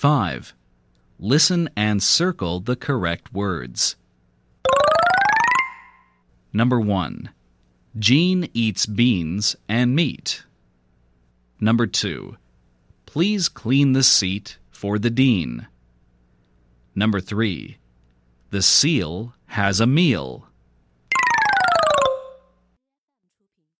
5. Listen and circle the correct words. Number 1. Jean eats beans and meat. Number 2. Please clean the seat for the dean. Number 3. The seal has a meal.